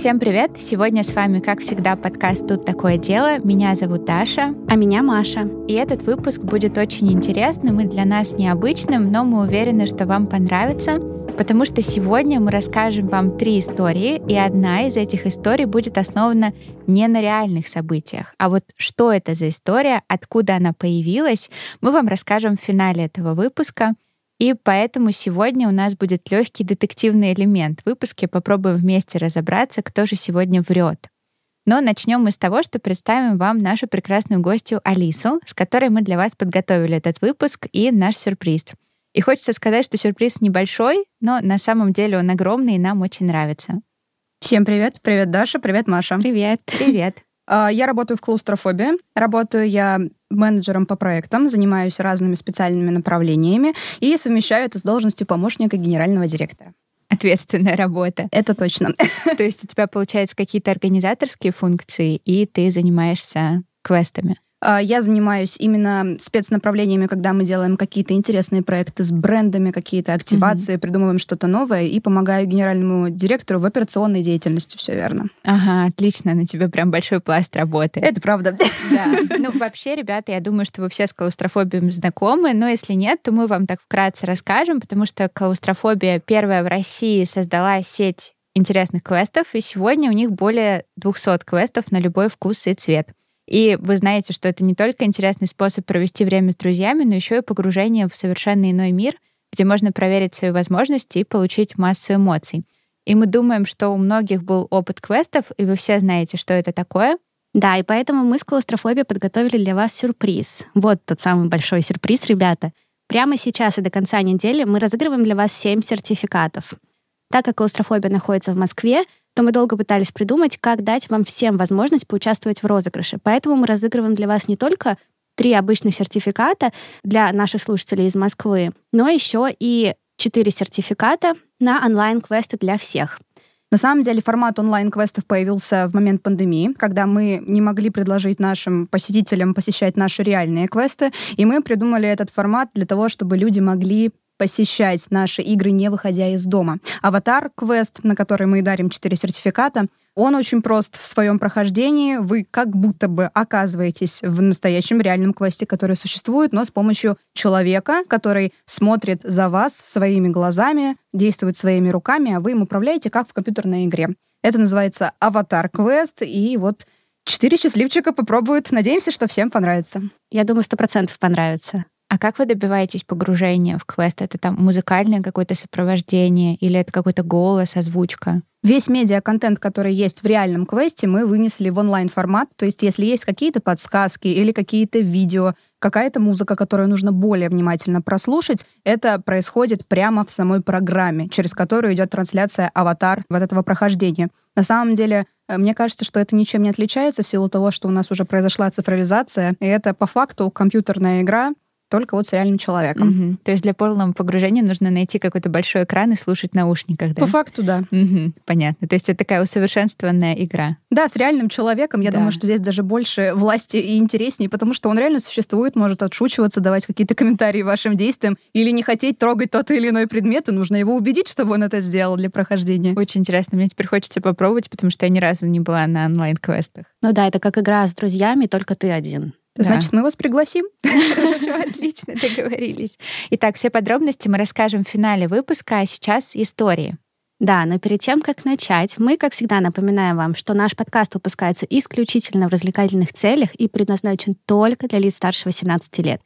Всем привет! Сегодня с вами, как всегда, подкаст «Тут такое дело». Меня зовут Даша. А меня Маша. И этот выпуск будет очень интересным и для нас необычным, но мы уверены, что вам понравится, потому что сегодня мы расскажем вам три истории, и одна из этих историй будет основана не на реальных событиях. А вот что это за история, откуда она появилась, мы вам расскажем в финале этого выпуска — и поэтому сегодня у нас будет легкий детективный элемент. В выпуске попробуем вместе разобраться, кто же сегодня врет. Но начнем мы с того, что представим вам нашу прекрасную гостью Алису, с которой мы для вас подготовили этот выпуск и наш сюрприз. И хочется сказать, что сюрприз небольшой, но на самом деле он огромный и нам очень нравится. Всем привет. Привет, Даша. Привет, Маша. Привет. Привет. А, я работаю в клаустрофобии. Работаю я менеджером по проектам, занимаюсь разными специальными направлениями и совмещаю это с должностью помощника генерального директора. Ответственная работа. Это точно. То есть у тебя, получается, какие-то организаторские функции, и ты занимаешься квестами. А, я занимаюсь именно спецнаправлениями, когда мы делаем какие-то интересные проекты с брендами, какие-то активации, mm-hmm. придумываем что-то новое и помогаю генеральному директору в операционной деятельности. Все верно. Ага, отлично. На тебе прям большой пласт работы. Это правда. Да. Ну, вообще, ребята, я думаю, что вы все с клаустрофобией знакомы, но если нет, то мы вам так вкратце расскажем, потому что клаустрофобия первая в России создала сеть интересных квестов, и сегодня у них более 200 квестов на любой вкус и цвет. И вы знаете, что это не только интересный способ провести время с друзьями, но еще и погружение в совершенно иной мир, где можно проверить свои возможности и получить массу эмоций. И мы думаем, что у многих был опыт квестов, и вы все знаете, что это такое. Да, и поэтому мы с клаустрофобией подготовили для вас сюрприз. Вот тот самый большой сюрприз, ребята. Прямо сейчас и до конца недели мы разыгрываем для вас 7 сертификатов. Так как клаустрофобия находится в Москве, то мы долго пытались придумать, как дать вам всем возможность поучаствовать в розыгрыше. Поэтому мы разыгрываем для вас не только три обычных сертификата для наших слушателей из Москвы, но еще и четыре сертификата на онлайн-квесты для всех. На самом деле формат онлайн-квестов появился в момент пандемии, когда мы не могли предложить нашим посетителям посещать наши реальные квесты, и мы придумали этот формат для того, чтобы люди могли посещать наши игры, не выходя из дома. Аватар квест, на который мы дарим 4 сертификата, он очень прост в своем прохождении. Вы как будто бы оказываетесь в настоящем реальном квесте, который существует, но с помощью человека, который смотрит за вас своими глазами, действует своими руками, а вы им управляете, как в компьютерной игре. Это называется Аватар квест, и вот четыре счастливчика попробуют. Надеемся, что всем понравится. Я думаю, сто процентов понравится. А как вы добиваетесь погружения в квест? Это там музыкальное какое-то сопровождение или это какой-то голос, озвучка? Весь медиа-контент, который есть в реальном квесте, мы вынесли в онлайн-формат. То есть если есть какие-то подсказки или какие-то видео, какая-то музыка, которую нужно более внимательно прослушать, это происходит прямо в самой программе, через которую идет трансляция аватар вот этого прохождения. На самом деле, э, мне кажется, что это ничем не отличается в силу того, что у нас уже произошла цифровизация, и это по факту компьютерная игра, только вот с реальным человеком. Угу. То есть для полного погружения нужно найти какой-то большой экран и слушать в наушниках, да? По факту, да. Угу. Понятно. То есть это такая усовершенствованная игра. Да, с реальным человеком. Я Да. думаю, что здесь даже больше власти и интереснее, потому что он реально существует, может отшучиваться, давать какие-то комментарии вашим действиям или не хотеть трогать тот или иной предмет, и нужно его убедить, чтобы он это сделал для прохождения. Очень интересно. Мне теперь хочется попробовать, потому что я ни разу не была на онлайн-квестах. Ну да, это как игра с друзьями, только ты один. Да. Значит, мы вас пригласим. Хорошо, отлично, договорились. Итак, все подробности мы расскажем в финале выпуска, а сейчас истории. Да, но перед тем, как начать, мы, как всегда, напоминаем вам, что наш подкаст выпускается исключительно в развлекательных целях и предназначен только для лиц старше 18 лет.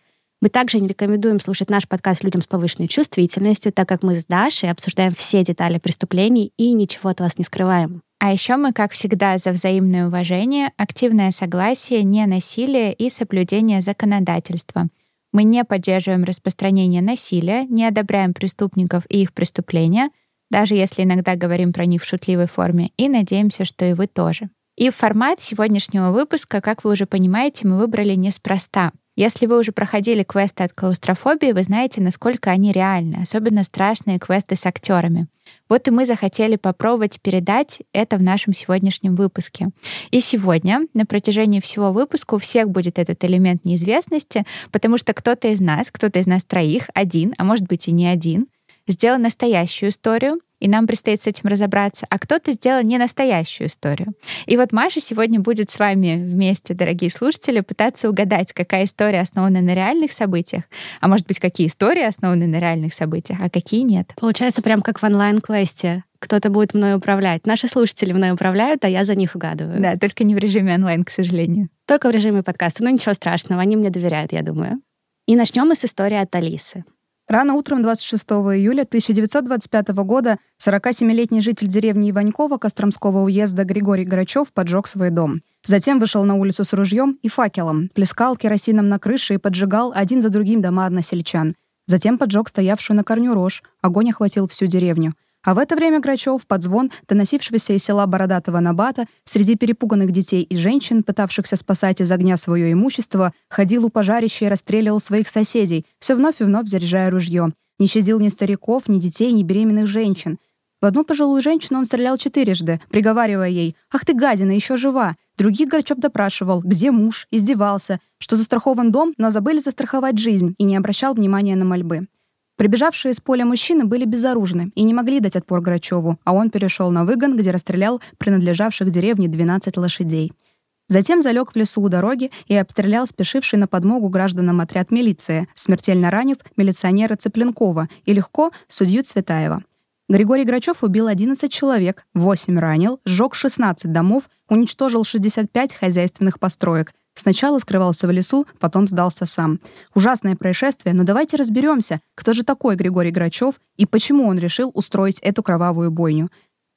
Мы также не рекомендуем слушать наш подкаст людям с повышенной чувствительностью, так как мы с Дашей обсуждаем все детали преступлений и ничего от вас не скрываем. А еще мы, как всегда, за взаимное уважение, активное согласие, не насилие и соблюдение законодательства. Мы не поддерживаем распространение насилия, не одобряем преступников и их преступления, даже если иногда говорим про них в шутливой форме, и надеемся, что и вы тоже. И формат сегодняшнего выпуска, как вы уже понимаете, мы выбрали неспроста. Если вы уже проходили квесты от клаустрофобии, вы знаете, насколько они реальны, особенно страшные квесты с актерами. Вот и мы захотели попробовать передать это в нашем сегодняшнем выпуске. И сегодня, на протяжении всего выпуска, у всех будет этот элемент неизвестности, потому что кто-то из нас, кто-то из нас троих, один, а может быть и не один, сделал настоящую историю, и нам предстоит с этим разобраться, а кто-то сделал не настоящую историю. И вот Маша сегодня будет с вами вместе, дорогие слушатели, пытаться угадать, какая история основана на реальных событиях, а может быть, какие истории основаны на реальных событиях, а какие нет. Получается прям как в онлайн-квесте. Кто-то будет мной управлять. Наши слушатели мной управляют, а я за них угадываю. Да, только не в режиме онлайн, к сожалению. Только в режиме подкаста. Ну ничего страшного, они мне доверяют, я думаю. И начнем мы с истории от Алисы. Рано утром 26 июля 1925 года 47-летний житель деревни Иванькова Костромского уезда Григорий Грачев поджег свой дом. Затем вышел на улицу с ружьем и факелом, плескал керосином на крыше и поджигал один за другим дома односельчан. Затем поджег стоявшую на корню рожь. Огонь охватил всю деревню. А в это время Грачев, под звон доносившегося из села Бородатого Набата, среди перепуганных детей и женщин, пытавшихся спасать из огня свое имущество, ходил у пожарища и расстреливал своих соседей, все вновь и вновь заряжая ружье. Не щадил ни стариков, ни детей, ни беременных женщин. В одну пожилую женщину он стрелял четырежды, приговаривая ей «Ах ты, гадина, еще жива!» Других Грачев допрашивал, где муж, издевался, что застрахован дом, но забыли застраховать жизнь и не обращал внимания на мольбы. Прибежавшие из поля мужчины были безоружны и не могли дать отпор Грачеву, а он перешел на выгон, где расстрелял принадлежавших деревне 12 лошадей. Затем залег в лесу у дороги и обстрелял спешивший на подмогу гражданам отряд милиции, смертельно ранив милиционера Цыпленкова и легко судью Цветаева. Григорий Грачев убил 11 человек, 8 ранил, сжег 16 домов, уничтожил 65 хозяйственных построек, Сначала скрывался в лесу, потом сдался сам. Ужасное происшествие, но давайте разберемся, кто же такой Григорий Грачев и почему он решил устроить эту кровавую бойню.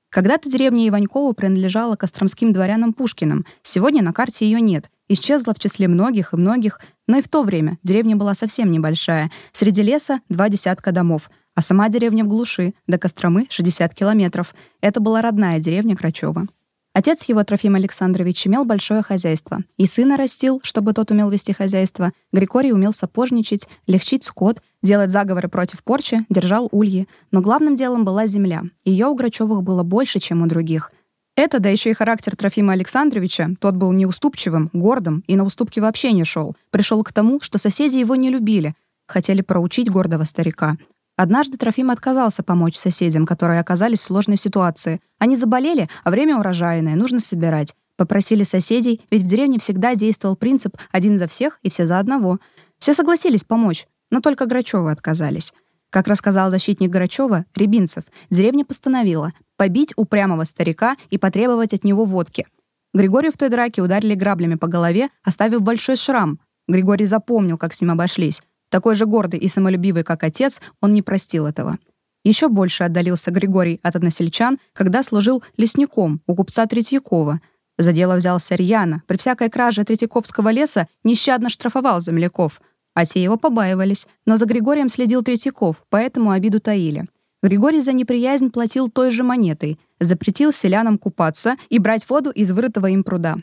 Когда-то деревня Иванькова принадлежала костромским дворянам Пушкиным. Сегодня на карте ее нет. Исчезла в числе многих и многих, но и в то время деревня была совсем небольшая. Среди леса два десятка домов, а сама деревня в глуши, до Костромы 60 километров. Это была родная деревня Крачева. Отец его, Трофим Александрович, имел большое хозяйство. И сына растил, чтобы тот умел вести хозяйство. Григорий умел сапожничать, легчить скот, делать заговоры против порчи, держал ульи. Но главным делом была земля. Ее у Грачевых было больше, чем у других. Это, да еще и характер Трофима Александровича, тот был неуступчивым, гордым и на уступки вообще не шел. Пришел к тому, что соседи его не любили, хотели проучить гордого старика. Однажды Трофим отказался помочь соседям, которые оказались в сложной ситуации. Они заболели, а время урожайное, нужно собирать. Попросили соседей, ведь в деревне всегда действовал принцип «один за всех и все за одного». Все согласились помочь, но только Грачевы отказались. Как рассказал защитник Грачева, Рябинцев, деревня постановила побить упрямого старика и потребовать от него водки. Григорию в той драке ударили граблями по голове, оставив большой шрам. Григорий запомнил, как с ним обошлись. Такой же гордый и самолюбивый, как отец, он не простил этого. Еще больше отдалился Григорий от односельчан, когда служил лесником у купца Третьякова. За дело взялся рьяно, при всякой краже Третьяковского леса нещадно штрафовал земляков, а те его побаивались, но за Григорием следил Третьяков, поэтому обиду таили. Григорий за неприязнь платил той же монетой, запретил селянам купаться и брать воду из вырытого им пруда.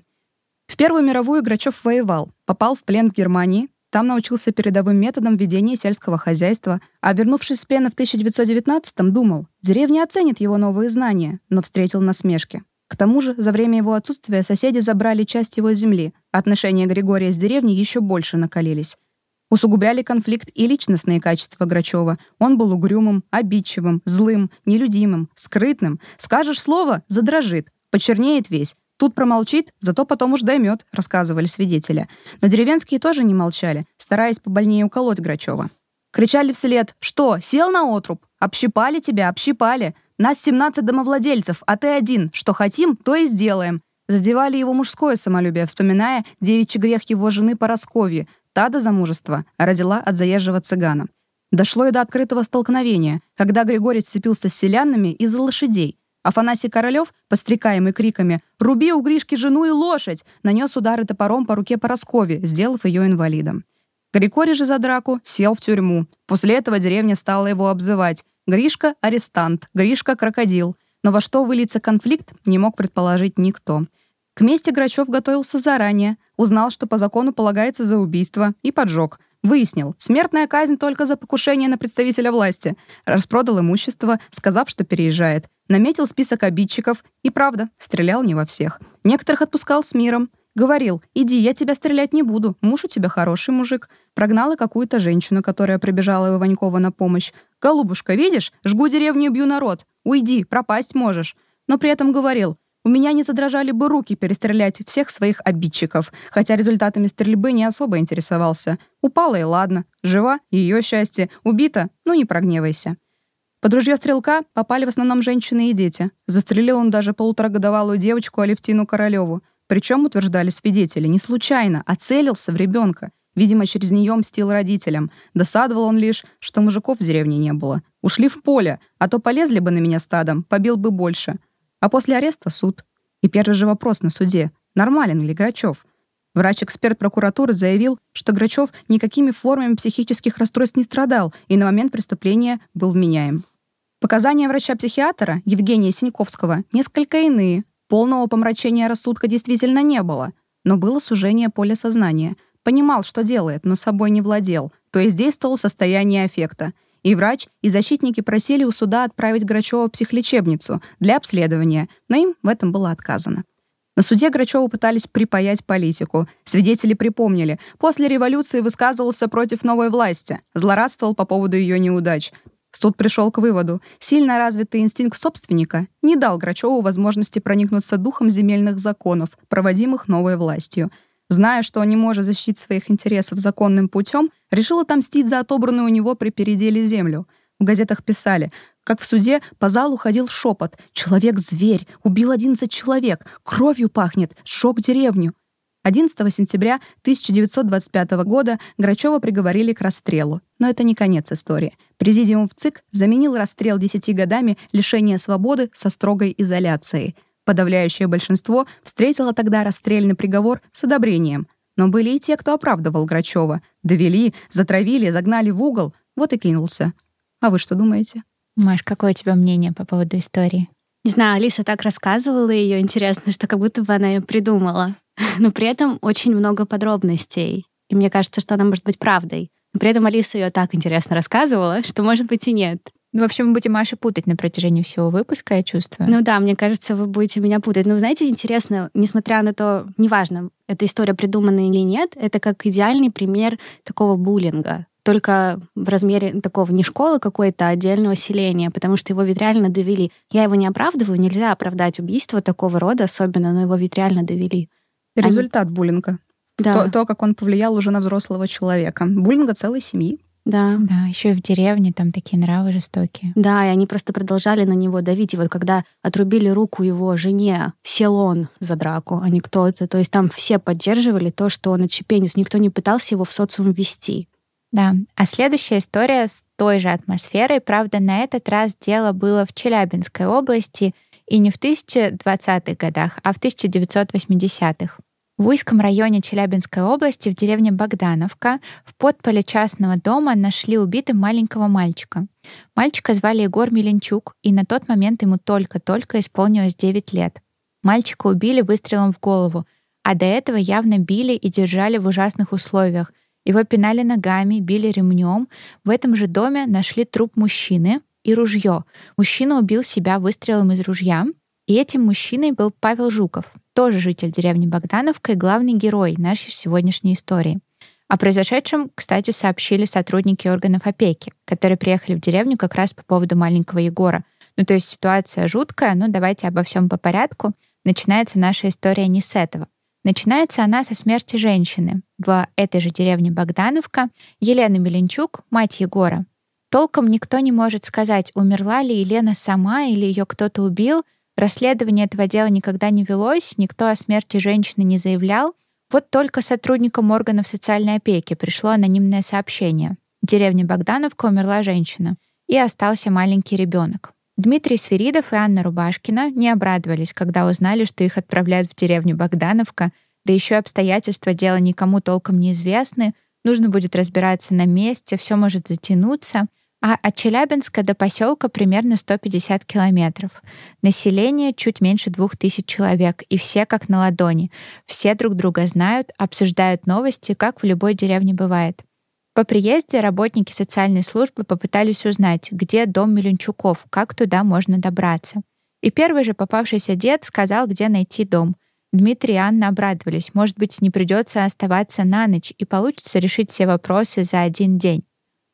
В Первую мировую Грачев воевал, попал в плен в Германии, там научился передовым методам ведения сельского хозяйства, а вернувшись с плена в 1919-м, думал, деревня оценит его новые знания, но встретил насмешки. К тому же, за время его отсутствия соседи забрали часть его земли, отношения Григория с деревней еще больше накалились. Усугубляли конфликт и личностные качества Грачева. Он был угрюмым, обидчивым, злым, нелюдимым, скрытным. Скажешь слово — задрожит, почернеет весь, Тут промолчит, зато потом уж доймет, рассказывали свидетели. Но деревенские тоже не молчали, стараясь побольнее уколоть Грачева. Кричали вслед «Что, сел на отруб? Общипали тебя, общипали! Нас 17 домовладельцев, а ты один. Что хотим, то и сделаем». Задевали его мужское самолюбие, вспоминая девичий грех его жены Поросковьи. Та до замужества родила от заезжего цыгана. Дошло и до открытого столкновения, когда Григорий сцепился с селянами из-за лошадей. Афанасий Королёв, пострекаемый криками «Руби у Гришки жену и лошадь!» нанес удары топором по руке Пороскови, сделав ее инвалидом. Григорий же за драку сел в тюрьму. После этого деревня стала его обзывать «Гришка – арестант», «Гришка – крокодил». Но во что выльется конфликт, не мог предположить никто. К мести Грачев готовился заранее, узнал, что по закону полагается за убийство, и поджег – Выяснил, смертная казнь только за покушение на представителя власти. Распродал имущество, сказав, что переезжает. Наметил список обидчиков и, правда, стрелял не во всех. Некоторых отпускал с миром. Говорил, иди, я тебя стрелять не буду, муж у тебя хороший мужик. Прогнал и какую-то женщину, которая прибежала в Иванькова на помощь. «Голубушка, видишь, жгу деревню бью народ. Уйди, пропасть можешь». Но при этом говорил, у меня не задрожали бы руки перестрелять всех своих обидчиков, хотя результатами стрельбы не особо интересовался. Упала и ладно. Жива — ее счастье. Убита — ну не прогневайся. Под ружье стрелка попали в основном женщины и дети. Застрелил он даже полуторагодовалую девочку Алевтину Королеву. Причем, утверждали свидетели, не случайно, а целился в ребенка. Видимо, через нее мстил родителям. Досадовал он лишь, что мужиков в деревне не было. Ушли в поле, а то полезли бы на меня стадом, побил бы больше. А после ареста суд. И первый же вопрос на суде. Нормален ли Грачев? Врач-эксперт прокуратуры заявил, что Грачев никакими формами психических расстройств не страдал и на момент преступления был вменяем. Показания врача-психиатра Евгения Синьковского несколько иные. Полного помрачения рассудка действительно не было, но было сужение поля сознания. Понимал, что делает, но собой не владел, то есть действовал в состоянии аффекта. И врач, и защитники просили у суда отправить Грачева в психлечебницу для обследования, но им в этом было отказано. На суде Грачеву пытались припаять политику. Свидетели припомнили. После революции высказывался против новой власти, злорадствовал по поводу ее неудач. Суд пришел к выводу. Сильно развитый инстинкт собственника не дал Грачеву возможности проникнуться духом земельных законов, проводимых новой властью. Зная, что он не может защитить своих интересов законным путем, решил отомстить за отобранную у него при переделе землю. В газетах писали, как в суде по залу ходил шепот «Человек-зверь! Убил 11 человек! Кровью пахнет! Сжег деревню!» 11 сентября 1925 года Грачева приговорили к расстрелу. Но это не конец истории. Президиум в ЦИК заменил расстрел 10 годами лишения свободы со строгой изоляцией. Подавляющее большинство встретило тогда расстрельный приговор с одобрением. Но были и те, кто оправдывал Грачева. Довели, затравили, загнали в угол. Вот и кинулся. А вы что думаете? Маш, какое у тебя мнение по поводу истории? Не знаю, Алиса так рассказывала ее, интересно, что как будто бы она ее придумала. Но при этом очень много подробностей. И мне кажется, что она может быть правдой. Но при этом Алиса ее так интересно рассказывала, что может быть и нет. Ну, в общем, мы будем Машу путать на протяжении всего выпуска, я чувствую. Ну да, мне кажется, вы будете меня путать. Но, знаете, интересно, несмотря на то, неважно, эта история придумана или нет, это как идеальный пример такого буллинга только в размере такого не школы какой-то, а отдельного селения, потому что его ведь реально довели. Я его не оправдываю, нельзя оправдать убийство такого рода особенно, но его ведь реально довели. Результат Они... буллинга. Да. То, то, как он повлиял уже на взрослого человека. Буллинга целой семьи. Да. Да, еще и в деревне там такие нравы жестокие. Да, и они просто продолжали на него давить. И вот когда отрубили руку его жене, сел он за драку, а не кто-то. То есть там все поддерживали то, что он отщепенец. Никто не пытался его в социум ввести. Да, а следующая история с той же атмосферой. Правда, на этот раз дело было в Челябинской области и не в 1020-х годах, а в 1980-х. В Уйском районе Челябинской области, в деревне Богдановка, в подполе частного дома нашли убитым маленького мальчика. Мальчика звали Егор Миленчук, и на тот момент ему только-только исполнилось 9 лет. Мальчика убили выстрелом в голову, а до этого явно били и держали в ужасных условиях — его пинали ногами, били ремнем. В этом же доме нашли труп мужчины и ружье. Мужчина убил себя выстрелом из ружья. И этим мужчиной был Павел Жуков, тоже житель деревни Богдановка и главный герой нашей сегодняшней истории. О произошедшем, кстати, сообщили сотрудники органов опеки, которые приехали в деревню как раз по поводу маленького Егора. Ну, то есть ситуация жуткая, но давайте обо всем по порядку. Начинается наша история не с этого. Начинается она со смерти женщины в этой же деревне Богдановка, Елены Меленчук, мать Егора. Толком никто не может сказать, умерла ли Елена сама или ее кто-то убил. Расследование этого дела никогда не велось, никто о смерти женщины не заявлял. Вот только сотрудникам органов социальной опеки пришло анонимное сообщение. В деревне Богдановка умерла женщина, и остался маленький ребенок. Дмитрий Свиридов и Анна Рубашкина не обрадовались, когда узнали, что их отправляют в деревню Богдановка, да еще обстоятельства дела никому толком неизвестны, нужно будет разбираться на месте, все может затянуться. А от Челябинска до поселка примерно 150 километров. Население чуть меньше двух тысяч человек, и все как на ладони. Все друг друга знают, обсуждают новости, как в любой деревне бывает. По приезде работники социальной службы попытались узнать, где дом Миленчуков, как туда можно добраться. И первый же попавшийся дед сказал, где найти дом. Дмитрий и Анна обрадовались. Может быть, не придется оставаться на ночь и получится решить все вопросы за один день.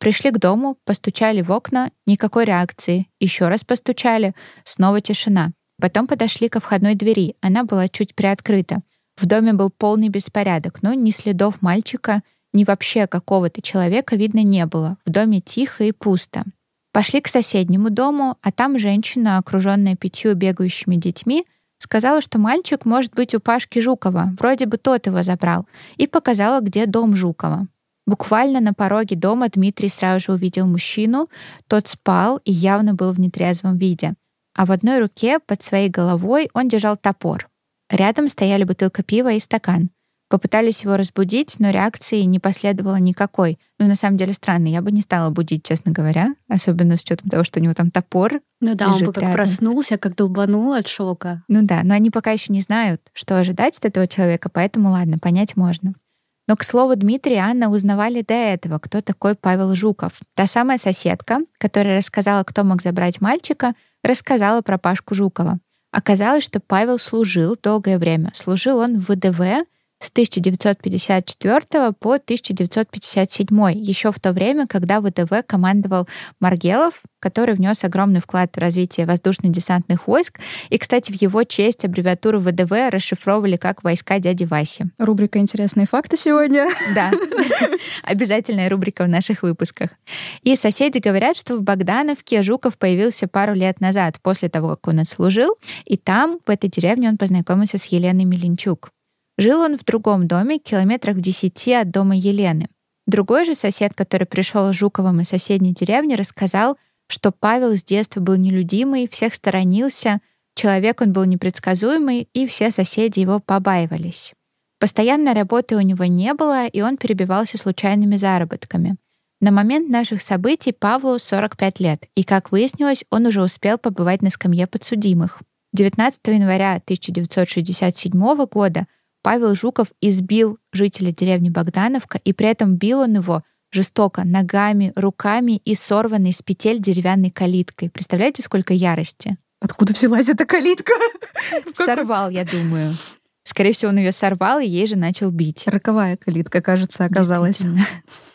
Пришли к дому, постучали в окна, никакой реакции. Еще раз постучали, снова тишина. Потом подошли ко входной двери, она была чуть приоткрыта. В доме был полный беспорядок, но ни следов мальчика, ни вообще какого-то человека видно не было. В доме тихо и пусто. Пошли к соседнему дому, а там женщина, окруженная пятью бегающими детьми, сказала, что мальчик может быть у Пашки Жукова, вроде бы тот его забрал, и показала, где дом Жукова. Буквально на пороге дома Дмитрий сразу же увидел мужчину. Тот спал и явно был в нетрезвом виде. А в одной руке под своей головой он держал топор. Рядом стояли бутылка пива и стакан. Попытались его разбудить, но реакции не последовало никакой. Ну, на самом деле, странно. Я бы не стала будить, честно говоря. Особенно с учетом того, что у него там топор. Ну да, он бы как рядом. проснулся, как долбанул от шока. Ну да, но они пока еще не знают, что ожидать от этого человека, поэтому ладно, понять можно. Но, к слову, Дмитрий и Анна узнавали до этого, кто такой Павел Жуков. Та самая соседка, которая рассказала, кто мог забрать мальчика, рассказала про Пашку Жукова. Оказалось, что Павел служил долгое время. Служил он в ВДВ, с 1954 по 1957, еще в то время, когда ВДВ командовал Маргелов, который внес огромный вклад в развитие воздушно-десантных войск. И, кстати, в его честь аббревиатуру ВДВ расшифровывали как «Войска дяди Васи». Рубрика «Интересные факты» сегодня. Да, обязательная рубрика в наших выпусках. И соседи говорят, что в Богдановке Жуков появился пару лет назад, после того, как он отслужил, и там, в этой деревне, он познакомился с Еленой Миленчук. Жил он в другом доме, километрах в десяти от дома Елены. Другой же сосед, который пришел Жуковым из соседней деревни, рассказал, что Павел с детства был нелюдимый, всех сторонился, человек он был непредсказуемый, и все соседи его побаивались. Постоянной работы у него не было, и он перебивался случайными заработками. На момент наших событий Павлу 45 лет, и, как выяснилось, он уже успел побывать на скамье подсудимых. 19 января 1967 года Павел Жуков избил жителя деревни Богдановка, и при этом бил он его жестоко ногами, руками и сорванной с петель деревянной калиткой. Представляете, сколько ярости? Откуда взялась эта калитка? Сорвал, я думаю. Скорее всего, он ее сорвал и ей же начал бить. Роковая калитка, кажется, оказалась.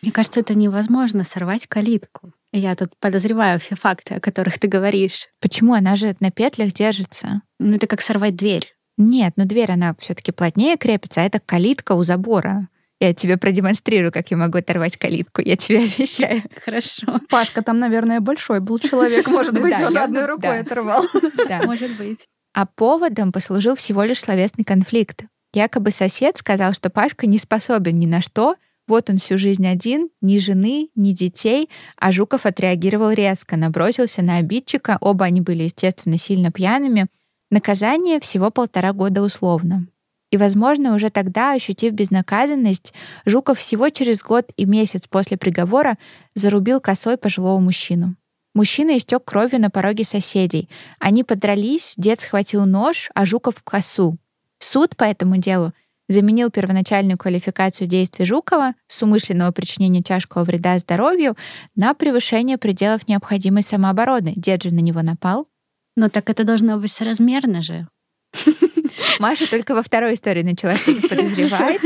Мне кажется, это невозможно сорвать калитку. Я тут подозреваю все факты, о которых ты говоришь. Почему? Она же на петлях держится. Ну, это как сорвать дверь. Нет, но дверь, она все-таки плотнее крепится, а это калитка у забора. Я тебе продемонстрирую, как я могу оторвать калитку, я тебе обещаю. Хорошо. Пашка там, наверное, большой был человек, может быть, он одной рукой оторвал. Да, может быть. А поводом послужил всего лишь словесный конфликт. Якобы сосед сказал, что Пашка не способен ни на что, вот он всю жизнь один, ни жены, ни детей, а Жуков отреагировал резко, набросился на обидчика, оба они были, естественно, сильно пьяными — Наказание всего полтора года условно. И, возможно, уже тогда, ощутив безнаказанность, Жуков всего через год и месяц после приговора зарубил косой пожилого мужчину. Мужчина истек кровью на пороге соседей. Они подрались, дед схватил нож, а Жуков — косу. Суд по этому делу заменил первоначальную квалификацию действий Жукова с умышленного причинения тяжкого вреда здоровью на превышение пределов необходимой самообороны. Дед же на него напал, но так это должно быть соразмерно же. Маша только во второй истории начала что-то подозревать,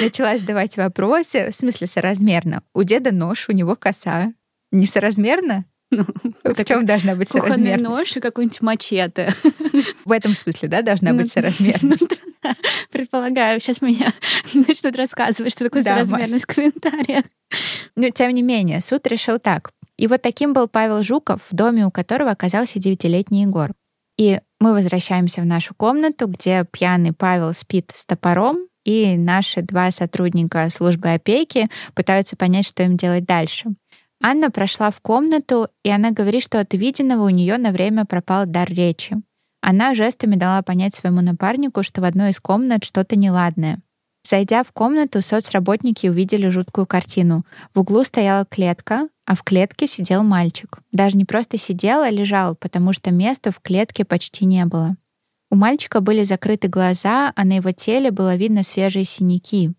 начала задавать вопросы, в смысле соразмерно. У деда нож, у него коса. Несоразмерно? Ну, в чем должна быть соразмерность? нож и какой-нибудь мачете. В этом смысле, да, должна быть ну, соразмерность? Предполагаю. Сейчас меня начнут рассказывать, что такое соразмерность в комментариях. Но, тем не менее, суд решил так. И вот таким был Павел Жуков, в доме у которого оказался девятилетний Егор. И мы возвращаемся в нашу комнату, где пьяный Павел спит с топором, и наши два сотрудника службы опеки пытаются понять, что им делать дальше. Анна прошла в комнату, и она говорит, что от виденного у нее на время пропал дар речи. Она жестами дала понять своему напарнику, что в одной из комнат что-то неладное. Зайдя в комнату, соцработники увидели жуткую картину. В углу стояла клетка, а в клетке сидел мальчик. Даже не просто сидел, а лежал, потому что места в клетке почти не было. У мальчика были закрыты глаза, а на его теле было видно свежие синяки.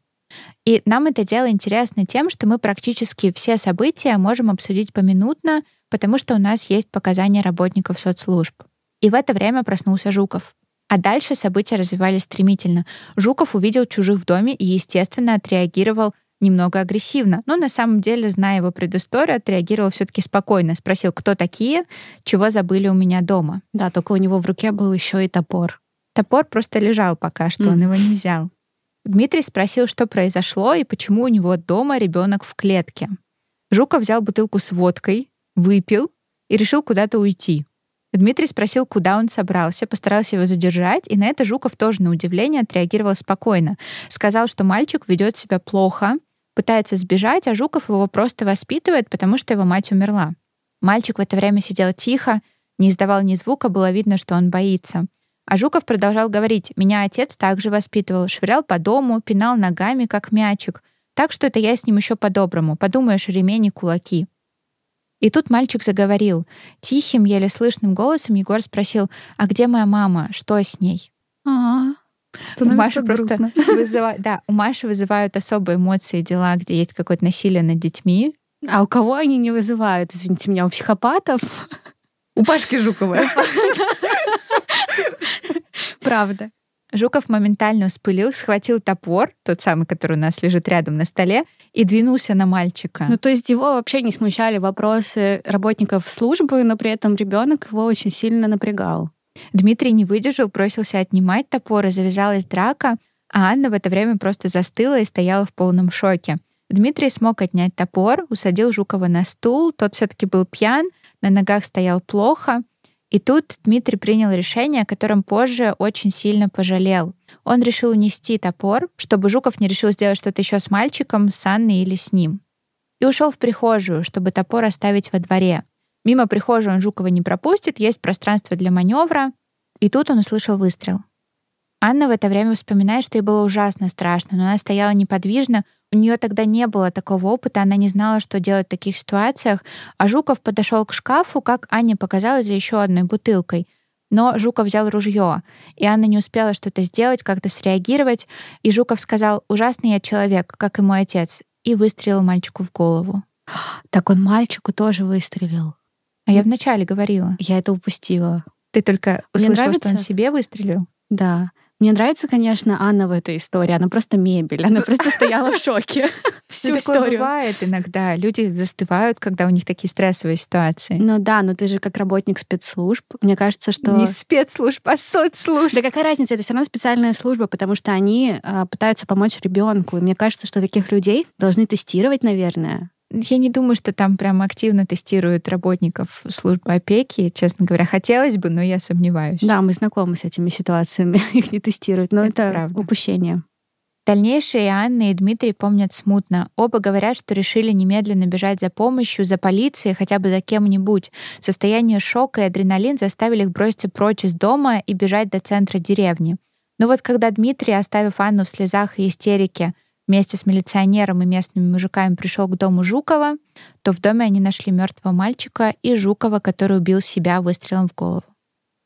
И нам это дело интересно тем, что мы практически все события можем обсудить поминутно, потому что у нас есть показания работников соцслужб. И в это время проснулся Жуков. А дальше события развивались стремительно. Жуков увидел чужих в доме и, естественно, отреагировал немного агрессивно, но на самом деле, зная его предысторию, отреагировал все-таки спокойно, спросил, кто такие, чего забыли у меня дома. Да, только у него в руке был еще и топор. Топор просто лежал пока что, mm. он его не взял. Дмитрий спросил, что произошло и почему у него дома ребенок в клетке. Жуков взял бутылку с водкой, выпил и решил куда-то уйти. Дмитрий спросил, куда он собрался, постарался его задержать, и на это Жуков тоже на удивление отреагировал спокойно. Сказал, что мальчик ведет себя плохо, пытается сбежать, а Жуков его просто воспитывает, потому что его мать умерла. Мальчик в это время сидел тихо, не издавал ни звука, было видно, что он боится. А Жуков продолжал говорить, «Меня отец также воспитывал, швырял по дому, пинал ногами, как мячик. Так что это я с ним еще по-доброму. Подумаешь, ремень и кулаки». И тут мальчик заговорил. Тихим, еле слышным голосом Егор спросил, «А где моя мама? Что с ней?» А, у Маши просто вызывают, да, у Маши вызывают особые эмоции дела, где есть какое-то насилие над детьми. А у кого они не вызывают? Извините меня, у психопатов? У Пашки Жуковой. Правда. Жуков моментально вспылил, схватил топор, тот самый, который у нас лежит рядом на столе, и двинулся на мальчика. Ну, то есть его вообще не смущали вопросы работников службы, но при этом ребенок его очень сильно напрягал. Дмитрий не выдержал, бросился отнимать топор, и завязалась драка, а Анна в это время просто застыла и стояла в полном шоке. Дмитрий смог отнять топор, усадил Жукова на стул, тот все-таки был пьян, на ногах стоял плохо, и тут Дмитрий принял решение, о котором позже очень сильно пожалел. Он решил унести топор, чтобы Жуков не решил сделать что-то еще с мальчиком, с Анной или с ним. И ушел в прихожую, чтобы топор оставить во дворе. Мимо прихожей он Жукова не пропустит, есть пространство для маневра. И тут он услышал выстрел. Анна в это время вспоминает, что ей было ужасно страшно, но она стояла неподвижно, у нее тогда не было такого опыта, она не знала, что делать в таких ситуациях, а Жуков подошел к шкафу, как Аня показала, за еще одной бутылкой. Но Жуков взял ружье, и Анна не успела что-то сделать, как-то среагировать, и Жуков сказал «Ужасный я человек, как и мой отец», и выстрелил мальчику в голову. Так он мальчику тоже выстрелил. А я вначале говорила. Я это упустила. Ты только услышала, что он себе выстрелил? Да. Мне нравится, конечно, Анна в этой истории. Она просто мебель. Она просто стояла в шоке. Всю ну, такое бывает иногда. Люди застывают, когда у них такие стрессовые ситуации. Ну да, но ты же как работник спецслужб. Мне кажется, что... Не спецслужб, а соцслужб. Да какая разница? Это все равно специальная служба, потому что они а, пытаются помочь ребенку. И мне кажется, что таких людей должны тестировать, наверное. Я не думаю, что там прям активно тестируют работников службы опеки. Честно говоря, хотелось бы, но я сомневаюсь. Да, мы знакомы с этими ситуациями. Их не тестируют, но это, это правда. упущение. Дальнейшие Анна и Дмитрий помнят смутно. Оба говорят, что решили немедленно бежать за помощью, за полицией, хотя бы за кем-нибудь. Состояние шока и адреналин заставили их броситься прочь из дома и бежать до центра деревни. Но вот когда Дмитрий, оставив Анну в слезах и истерике, вместе с милиционером и местными мужиками пришел к дому Жукова, то в доме они нашли мертвого мальчика и Жукова, который убил себя выстрелом в голову.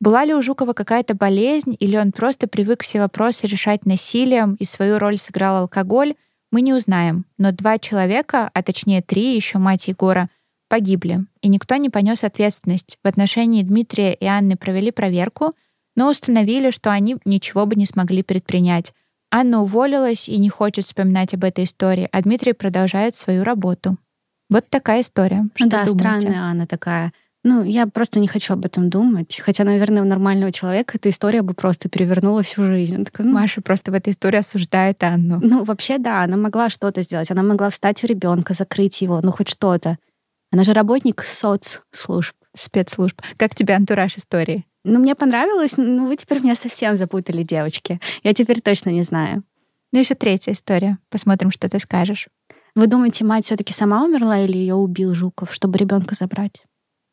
Была ли у Жукова какая-то болезнь, или он просто привык все вопросы решать насилием и свою роль сыграл алкоголь, мы не узнаем. Но два человека, а точнее три, еще мать Егора, погибли, и никто не понес ответственность. В отношении Дмитрия и Анны провели проверку, но установили, что они ничего бы не смогли предпринять. Анна уволилась и не хочет вспоминать об этой истории, а Дмитрий продолжает свою работу. Вот такая история. Что да, думаете? странная Анна такая. Ну, я просто не хочу об этом думать. Хотя, наверное, у нормального человека эта история бы просто перевернула всю жизнь. Такая, ну... Маша просто в этой истории осуждает Анну. Ну, вообще, да, она могла что-то сделать. Она могла встать у ребенка, закрыть его, ну, хоть что-то. Она же работник соцслужб. Спецслужб. Как тебе антураж истории? Ну, мне понравилось, но вы теперь меня совсем запутали, девочки. Я теперь точно не знаю. Ну, еще третья история. Посмотрим, что ты скажешь. Вы думаете, мать все-таки сама умерла или ее убил Жуков, чтобы ребенка забрать?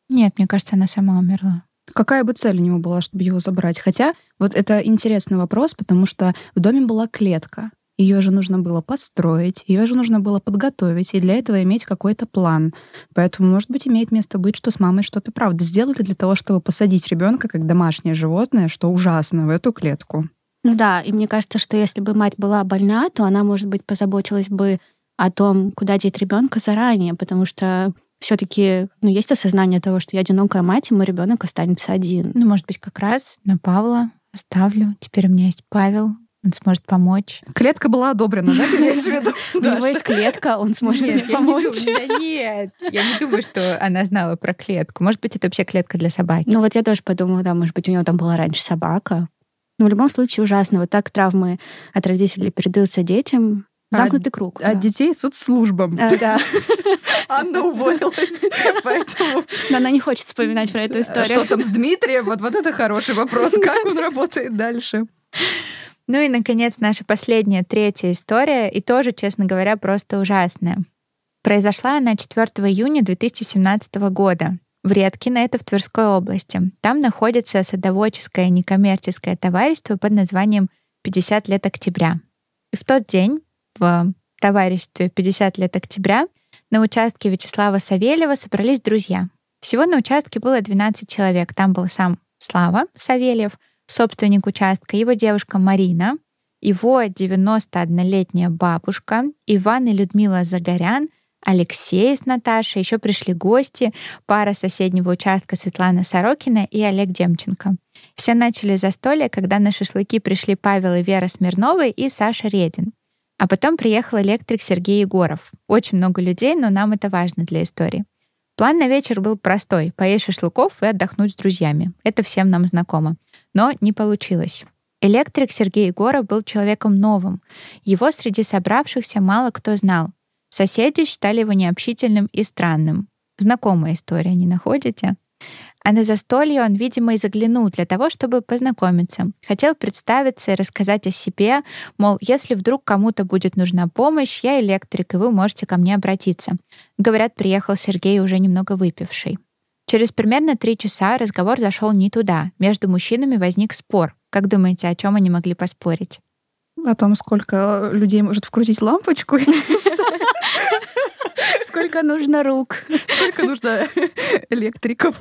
Нет, мне кажется, она сама умерла. Какая бы цель у него была, чтобы его забрать? Хотя вот это интересный вопрос, потому что в доме была клетка. Ее же нужно было построить, ее же нужно было подготовить, и для этого иметь какой-то план. Поэтому, может быть, имеет место быть, что с мамой что-то правда сделали для того, чтобы посадить ребенка как домашнее животное, что ужасно, в эту клетку. Ну да, и мне кажется, что если бы мать была больна, то она, может быть, позаботилась бы о том, куда деть ребенка заранее, потому что все-таки ну, есть осознание того, что я одинокая мать, и мой ребенок останется один. Ну, может быть, как раз на Павла оставлю. Теперь у меня есть Павел, Он сможет помочь. Клетка была одобрена, да, ты имеешь в виду? У него есть клетка, он сможет помочь. нет, я не думаю, что она знала про клетку. Может быть, это вообще клетка для собаки. Ну вот я тоже подумала, да, может быть, у него там была раньше собака. Но в любом случае ужасно. Вот так травмы от родителей передаются детям. А Замкнутый круг. От детей соцслужбам. А, да. Анна уволилась, поэтому... Но она не хочет вспоминать про эту Что историю. там с Дмитрием? Вот, вот это хороший вопрос. Как он работает дальше? Ну и, наконец, наша последняя, третья история, и тоже, честно говоря, просто ужасная. Произошла она 4 июня 2017 года. В Редкино, это в Тверской области. Там находится садоводческое некоммерческое товарищество под названием «50 лет октября». И в тот день в товариществе «50 лет октября» на участке Вячеслава Савельева собрались друзья. Всего на участке было 12 человек. Там был сам Слава Савельев, собственник участка, его девушка Марина, его 91-летняя бабушка, Иван и Людмила Загорян, Алексей с Наташей, еще пришли гости, пара соседнего участка Светлана Сорокина и Олег Демченко. Все начали застолье, когда на шашлыки пришли Павел и Вера Смирновы и Саша Редин. А потом приехал электрик Сергей Егоров. Очень много людей, но нам это важно для истории. План на вечер был простой — поесть шашлыков и отдохнуть с друзьями. Это всем нам знакомо. Но не получилось. Электрик Сергей Егоров был человеком новым. Его среди собравшихся мало кто знал. Соседи считали его необщительным и странным. Знакомая история, не находите? А на застолье он, видимо, и заглянул для того, чтобы познакомиться. Хотел представиться и рассказать о себе, мол, если вдруг кому-то будет нужна помощь, я электрик, и вы можете ко мне обратиться. Говорят, приехал Сергей уже немного выпивший. Через примерно три часа разговор зашел не туда. Между мужчинами возник спор. Как думаете, о чем они могли поспорить? О том, сколько людей может вкрутить лампочку, Сколько нужно рук. сколько нужно электриков.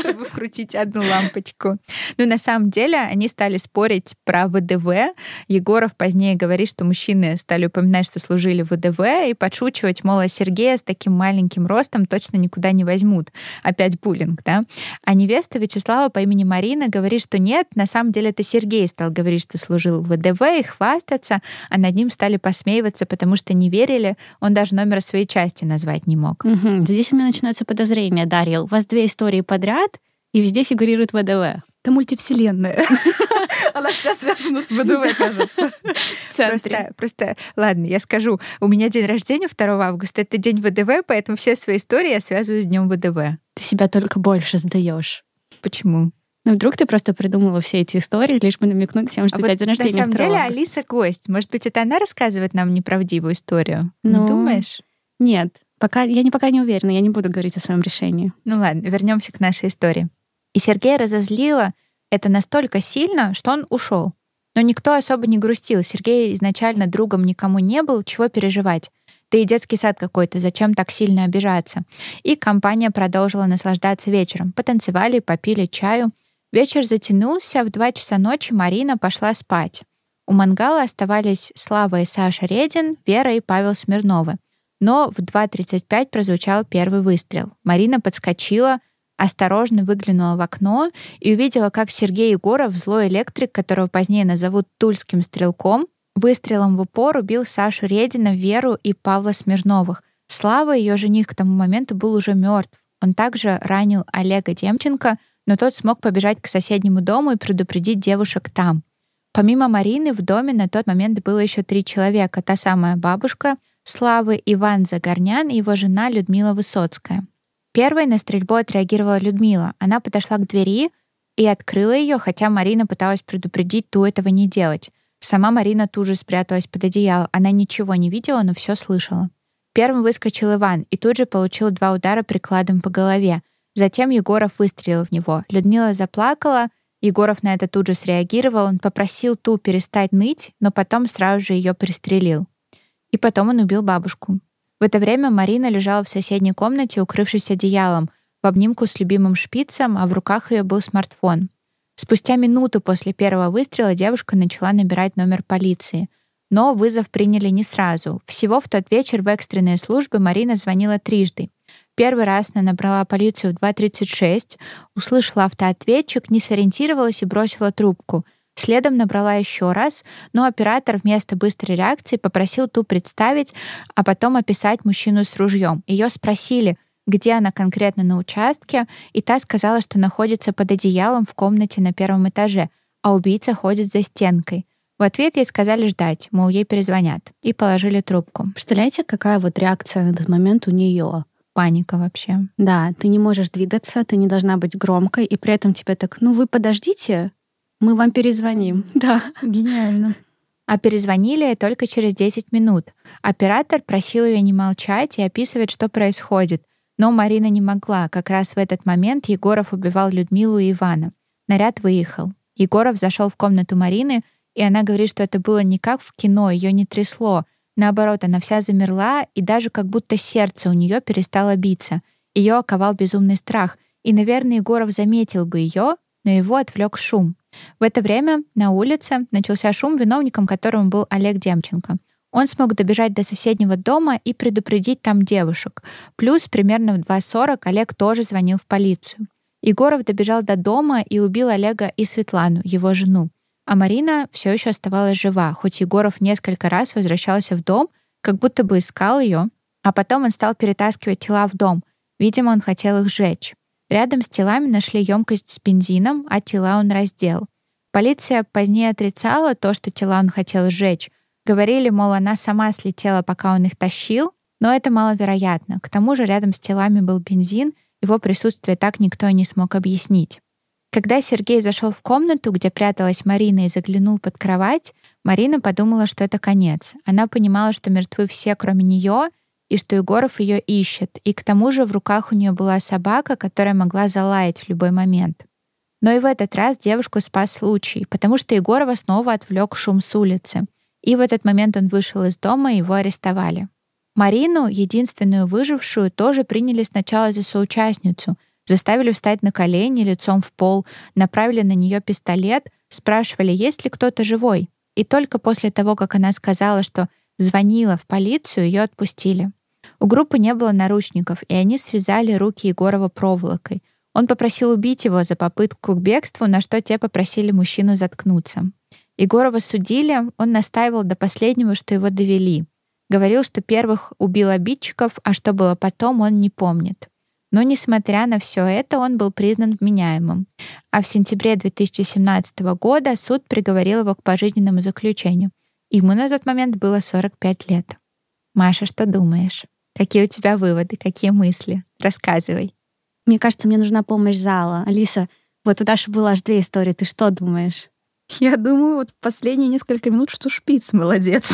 чтобы вкрутить одну лампочку. Ну, на самом деле, они стали спорить про ВДВ. Егоров позднее говорит, что мужчины стали упоминать, что служили в ВДВ, и подшучивать, мол, а Сергея с таким маленьким ростом точно никуда не возьмут. Опять буллинг, да? А невеста Вячеслава по имени Марина говорит, что нет, на самом деле это Сергей стал говорить, что служил в ВДВ, и хвастаться, а над ним стали посмеиваться, потому что не верили, он даже номер своей части назвать не мог. Мгм. Здесь у меня начинается подозрение, Дарья. У вас две истории подряд, и везде фигурирует ВДВ. Это мультивселенная. Она вся связана с ВДВ, кажется. Просто, просто, ладно, я скажу. У меня день рождения 2 августа, это день ВДВ, поэтому все свои истории я связываю с днем ВДВ. Ты себя только больше сдаешь. Почему? Ну, вдруг ты просто придумала все эти истории, лишь бы намекнуть всем, что А у тебя вот день на рождения самом 2 деле августа. Алиса гость. Может быть, это она рассказывает нам неправдивую историю? Ну. Не думаешь? Нет, пока я не пока не уверена, я не буду говорить о своем решении. Ну ладно, вернемся к нашей истории. И Сергея разозлило это настолько сильно, что он ушел. Но никто особо не грустил. Сергей изначально другом никому не был, чего переживать. Да и детский сад какой-то, зачем так сильно обижаться? И компания продолжила наслаждаться вечером. Потанцевали, попили чаю. Вечер затянулся, в два часа ночи Марина пошла спать. У мангала оставались Слава и Саша Редин, Вера и Павел Смирновы. Но в 2.35 прозвучал первый выстрел. Марина подскочила, осторожно выглянула в окно и увидела, как Сергей Егоров, злой электрик, которого позднее назовут Тульским стрелком, выстрелом в упор убил Сашу Редина, Веру и Павла Смирновых. Слава, ее жених, к тому моменту был уже мертв. Он также ранил Олега Демченко, но тот смог побежать к соседнему дому и предупредить девушек там. Помимо Марины в доме на тот момент было еще три человека. Та самая бабушка Славы, Иван Загорнян и его жена Людмила Высоцкая. Первой на стрельбу отреагировала Людмила. Она подошла к двери и открыла ее, хотя Марина пыталась предупредить ту этого не делать. Сама Марина тут же спряталась под одеяло. Она ничего не видела, но все слышала. Первым выскочил Иван и тут же получил два удара прикладом по голове. Затем Егоров выстрелил в него. Людмила заплакала, Егоров на это тут же среагировал, он попросил ту перестать ныть, но потом сразу же ее пристрелил. И потом он убил бабушку. В это время Марина лежала в соседней комнате, укрывшись одеялом, в обнимку с любимым шпицем, а в руках ее был смартфон. Спустя минуту после первого выстрела девушка начала набирать номер полиции. Но вызов приняли не сразу. Всего в тот вечер в экстренные службы Марина звонила трижды. Первый раз она набрала полицию в 2.36, услышала автоответчик, не сориентировалась и бросила трубку. Следом набрала еще раз, но оператор вместо быстрой реакции попросил ту представить, а потом описать мужчину с ружьем. Ее спросили, где она конкретно на участке, и та сказала, что находится под одеялом в комнате на первом этаже, а убийца ходит за стенкой. В ответ ей сказали ждать, мол, ей перезвонят, и положили трубку. Представляете, какая вот реакция на этот момент у нее? Паника вообще. Да, ты не можешь двигаться, ты не должна быть громкой, и при этом тебе так, ну вы подождите, мы вам перезвоним. Да. Гениально. А перезвонили только через 10 минут. Оператор просил ее не молчать и описывать, что происходит. Но Марина не могла. Как раз в этот момент Егоров убивал Людмилу и Ивана. Наряд выехал. Егоров зашел в комнату Марины, и она говорит, что это было не как в кино, ее не трясло. Наоборот, она вся замерла, и даже как будто сердце у нее перестало биться. Ее оковал безумный страх. И, наверное, Егоров заметил бы ее, но его отвлек шум. В это время на улице начался шум, виновником которым был Олег Демченко. Он смог добежать до соседнего дома и предупредить там девушек. Плюс примерно в 2.40 Олег тоже звонил в полицию. Егоров добежал до дома и убил Олега и Светлану, его жену. А Марина все еще оставалась жива, хоть Егоров несколько раз возвращался в дом, как будто бы искал ее, а потом он стал перетаскивать тела в дом. Видимо, он хотел их сжечь. Рядом с телами нашли емкость с бензином, а тела он раздел. Полиция позднее отрицала то, что тела он хотел сжечь. Говорили, мол, она сама слетела, пока он их тащил, но это маловероятно. К тому же рядом с телами был бензин, его присутствие так никто и не смог объяснить. Когда Сергей зашел в комнату, где пряталась Марина и заглянул под кровать, Марина подумала, что это конец. Она понимала, что мертвы все, кроме нее, и что Егоров ее ищет, и к тому же в руках у нее была собака, которая могла залаять в любой момент. Но и в этот раз девушку спас случай, потому что Егорова снова отвлек шум с улицы. И в этот момент он вышел из дома, и его арестовали. Марину, единственную выжившую, тоже приняли сначала за соучастницу, заставили встать на колени лицом в пол, направили на нее пистолет, спрашивали, есть ли кто-то живой. И только после того, как она сказала, что звонила в полицию, ее отпустили. У группы не было наручников, и они связали руки Егорова проволокой. Он попросил убить его за попытку к бегству, на что те попросили мужчину заткнуться. Егорова судили, он настаивал до последнего, что его довели. Говорил, что первых убил обидчиков, а что было потом, он не помнит. Но, несмотря на все это, он был признан вменяемым. А в сентябре 2017 года суд приговорил его к пожизненному заключению. Ему на тот момент было 45 лет. Маша, что думаешь? Какие у тебя выводы, какие мысли? Рассказывай. Мне кажется, мне нужна помощь зала. Алиса, вот у Даши было аж две истории. Ты что думаешь? Я думаю, вот в последние несколько минут, что Шпиц молодец.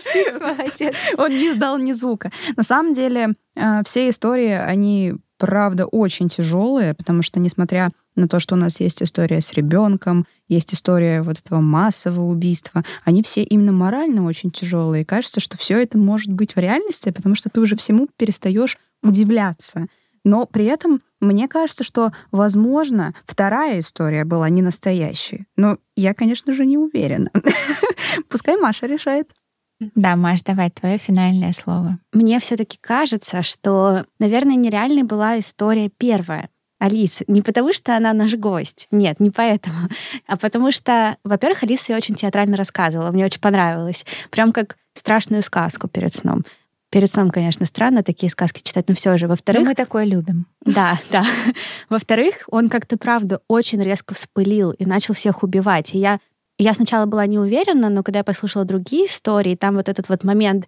Шпиц молодец. Он не издал ни звука. На самом деле, э, все истории, они правда очень тяжелые, потому что, несмотря на то, что у нас есть история с ребенком, есть история вот этого массового убийства, они все именно морально очень тяжелые. И кажется, что все это может быть в реальности, потому что ты уже всему перестаешь удивляться. Но при этом мне кажется, что, возможно, вторая история была не настоящей. Но я, конечно же, не уверена. Пускай Маша решает. Да, Маш, давай твое финальное слово. Мне все-таки кажется, что, наверное, нереальной была история первая. Алис, не потому что она наш гость, нет, не поэтому, а потому что, во-первых, Алиса ее очень театрально рассказывала, мне очень понравилось, прям как страшную сказку перед сном. Перед сном, конечно, странно такие сказки читать, но все же. Во-вторых... Но мы такое любим. Да, да. Во-вторых, он как-то, правда, очень резко вспылил и начал всех убивать. И я, я сначала была не уверена, но когда я послушала другие истории, там вот этот вот момент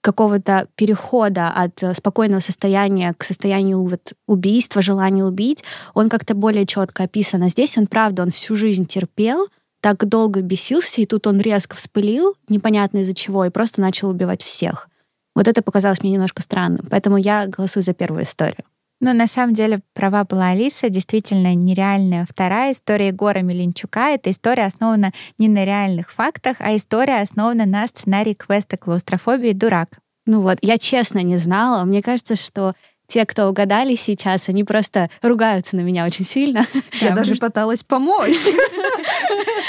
какого-то перехода от э, спокойного состояния к состоянию вот убийства, желания убить, он как-то более четко описан. А здесь он, правда, он всю жизнь терпел, так долго бесился, и тут он резко вспылил, непонятно из-за чего, и просто начал убивать всех. Вот это показалось мне немножко странным. Поэтому я голосую за первую историю. Ну, на самом деле, права была Алиса, действительно нереальная. Вторая история Егора Меленчука — это история основана не на реальных фактах, а история основана на сценарии квеста «Клаустрофобия дурак». Ну вот, я честно не знала. Мне кажется, что те, кто угадали сейчас, они просто ругаются на меня очень сильно. Я даже пыталась помочь.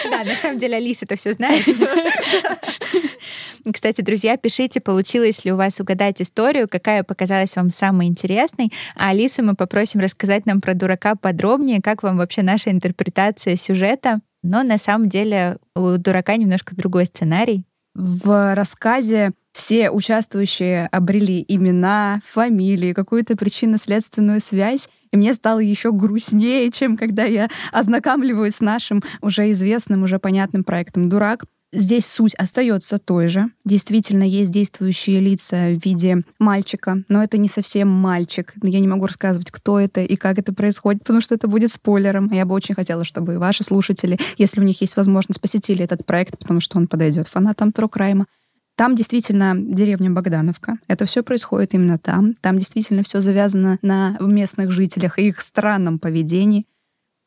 Да, на самом деле Алиса это все знает. Кстати, друзья, пишите, получилось ли у вас угадать историю, какая показалась вам самой интересной. А Алису мы попросим рассказать нам про дурака подробнее, как вам вообще наша интерпретация сюжета. Но на самом деле у дурака немножко другой сценарий. В рассказе все участвующие обрели имена, фамилии, какую-то причинно-следственную связь, и мне стало еще грустнее, чем когда я ознакомливаюсь с нашим уже известным, уже понятным проектом «Дурак». Здесь суть остается той же. Действительно, есть действующие лица в виде мальчика, но это не совсем мальчик. Я не могу рассказывать, кто это и как это происходит, потому что это будет спойлером. Я бы очень хотела, чтобы ваши слушатели, если у них есть возможность, посетили этот проект, потому что он подойдет фанатам Трокрайма. Там действительно деревня Богдановка. Это все происходит именно там. Там действительно все завязано на местных жителях и их странном поведении.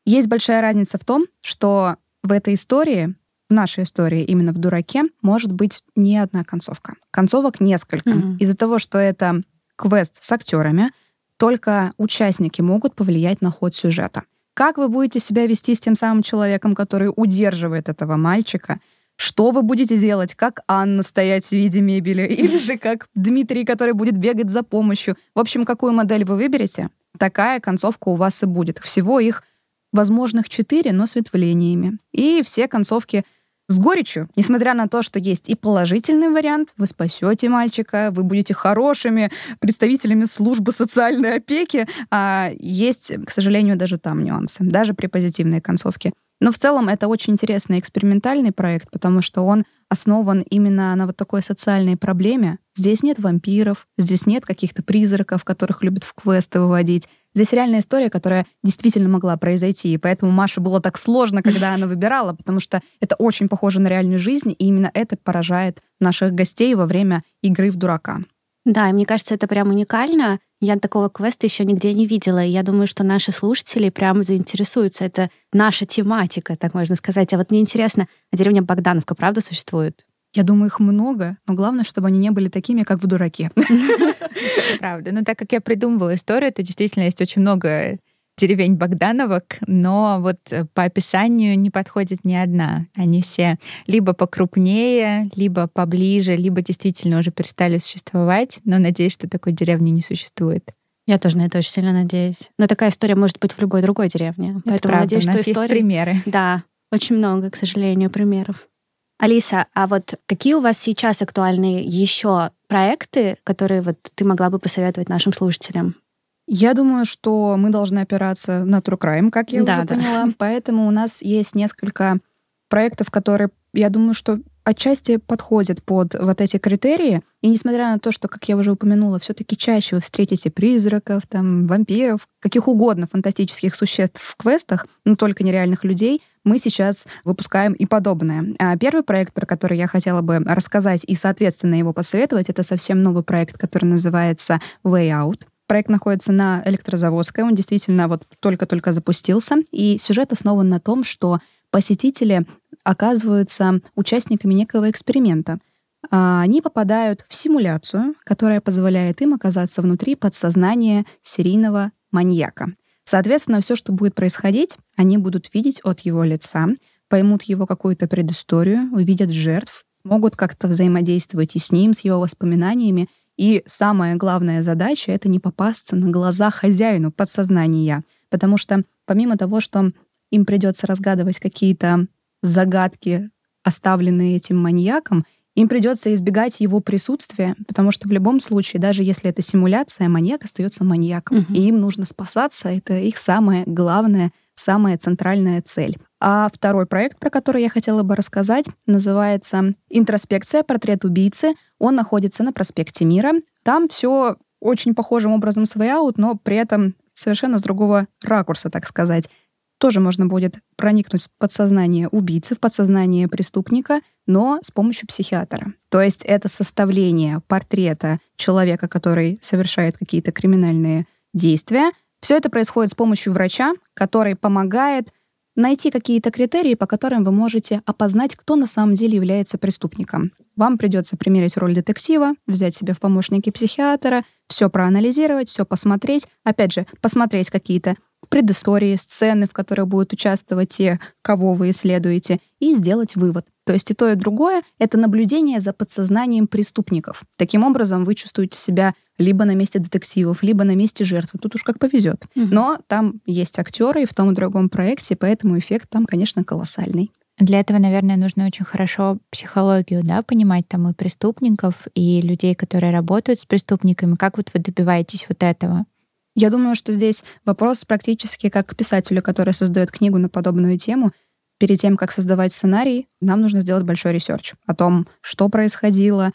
Есть большая разница в том, что в этой истории нашей истории, именно в «Дураке», может быть не одна концовка. Концовок несколько. Mm-hmm. Из-за того, что это квест с актерами, только участники могут повлиять на ход сюжета. Как вы будете себя вести с тем самым человеком, который удерживает этого мальчика? Что вы будете делать? Как Анна стоять в виде мебели? Или же как Дмитрий, который будет бегать за помощью? В общем, какую модель вы выберете, такая концовка у вас и будет. Всего их возможных четыре, но с ветвлениями. И все концовки с горечью, несмотря на то, что есть и положительный вариант, вы спасете мальчика, вы будете хорошими представителями службы социальной опеки, а есть, к сожалению, даже там нюансы, даже при позитивной концовке. Но в целом это очень интересный экспериментальный проект, потому что он основан именно на вот такой социальной проблеме. Здесь нет вампиров, здесь нет каких-то призраков, которых любят в квесты выводить. Здесь реальная история, которая действительно могла произойти. И поэтому Маше было так сложно, когда она выбирала, потому что это очень похоже на реальную жизнь, и именно это поражает наших гостей во время игры в дурака. Да, и мне кажется, это прям уникально. Я такого квеста еще нигде не видела. И я думаю, что наши слушатели прямо заинтересуются. Это наша тематика, так можно сказать. А вот мне интересно, а деревня Богдановка правда существует? Я думаю, их много, но главное, чтобы они не были такими, как в «Дураке». Правда. Но так как я придумывала историю, то действительно есть очень много деревень Богдановок, но вот э, по описанию не подходит ни одна. Они все либо покрупнее, либо поближе, либо действительно уже перестали существовать, но надеюсь, что такой деревни не существует. Я тоже на это очень сильно надеюсь. Но такая история может быть в любой другой деревне. Это Поэтому правда. надеюсь, У нас что история... есть примеры. Да, очень много, к сожалению, примеров. Алиса, а вот какие у вас сейчас актуальные еще проекты, которые вот ты могла бы посоветовать нашим слушателям? Я думаю, что мы должны опираться на True Crime, как я да, уже да. поняла. Поэтому у нас есть несколько проектов, которые, я думаю, что отчасти подходят под вот эти критерии. И несмотря на то, что, как я уже упомянула, все-таки чаще вы встретите призраков, там, вампиров, каких угодно фантастических существ в квестах, но только нереальных людей, мы сейчас выпускаем и подобное. А первый проект, про который я хотела бы рассказать и, соответственно, его посоветовать, это совсем новый проект, который называется Way Out. Проект находится на Электрозаводской, он действительно вот только-только запустился, и сюжет основан на том, что посетители оказываются участниками некого эксперимента. А, они попадают в симуляцию, которая позволяет им оказаться внутри подсознания серийного маньяка. Соответственно, все, что будет происходить, они будут видеть от его лица, поймут его какую-то предысторию, увидят жертв, смогут как-то взаимодействовать и с ним, с его воспоминаниями. И самая главная задача — это не попасться на глаза хозяину подсознания. Потому что помимо того, что им придется разгадывать какие-то загадки, оставленные этим маньяком, им придется избегать его присутствия, потому что в любом случае, даже если это симуляция, маньяк остается маньяком. Угу. И им нужно спасаться. Это их самая главная, самая центральная цель. А второй проект, про который я хотела бы рассказать, называется «Интроспекция. Портрет убийцы». Он находится на проспекте Мира. Там все очень похожим образом с Way но при этом совершенно с другого ракурса, так сказать тоже можно будет проникнуть в подсознание убийцы, в подсознание преступника, но с помощью психиатра. То есть это составление портрета человека, который совершает какие-то криминальные действия. Все это происходит с помощью врача, который помогает найти какие-то критерии, по которым вы можете опознать, кто на самом деле является преступником. Вам придется примерить роль детектива, взять себе в помощники психиатра, все проанализировать, все посмотреть, опять же, посмотреть какие-то предыстории, сцены, в которых будут участвовать те, кого вы исследуете, и сделать вывод. То есть и то, и другое — это наблюдение за подсознанием преступников. Таким образом, вы чувствуете себя либо на месте детективов, либо на месте жертвы. Тут уж как повезет. Угу. Но там есть актеры и в том и другом проекте, поэтому эффект там, конечно, колоссальный. Для этого, наверное, нужно очень хорошо психологию, да, понимать там и преступников, и людей, которые работают с преступниками. Как вот вы добиваетесь вот этого? Я думаю, что здесь вопрос практически как к писателю, который создает книгу на подобную тему. Перед тем, как создавать сценарий, нам нужно сделать большой research о том, что происходило,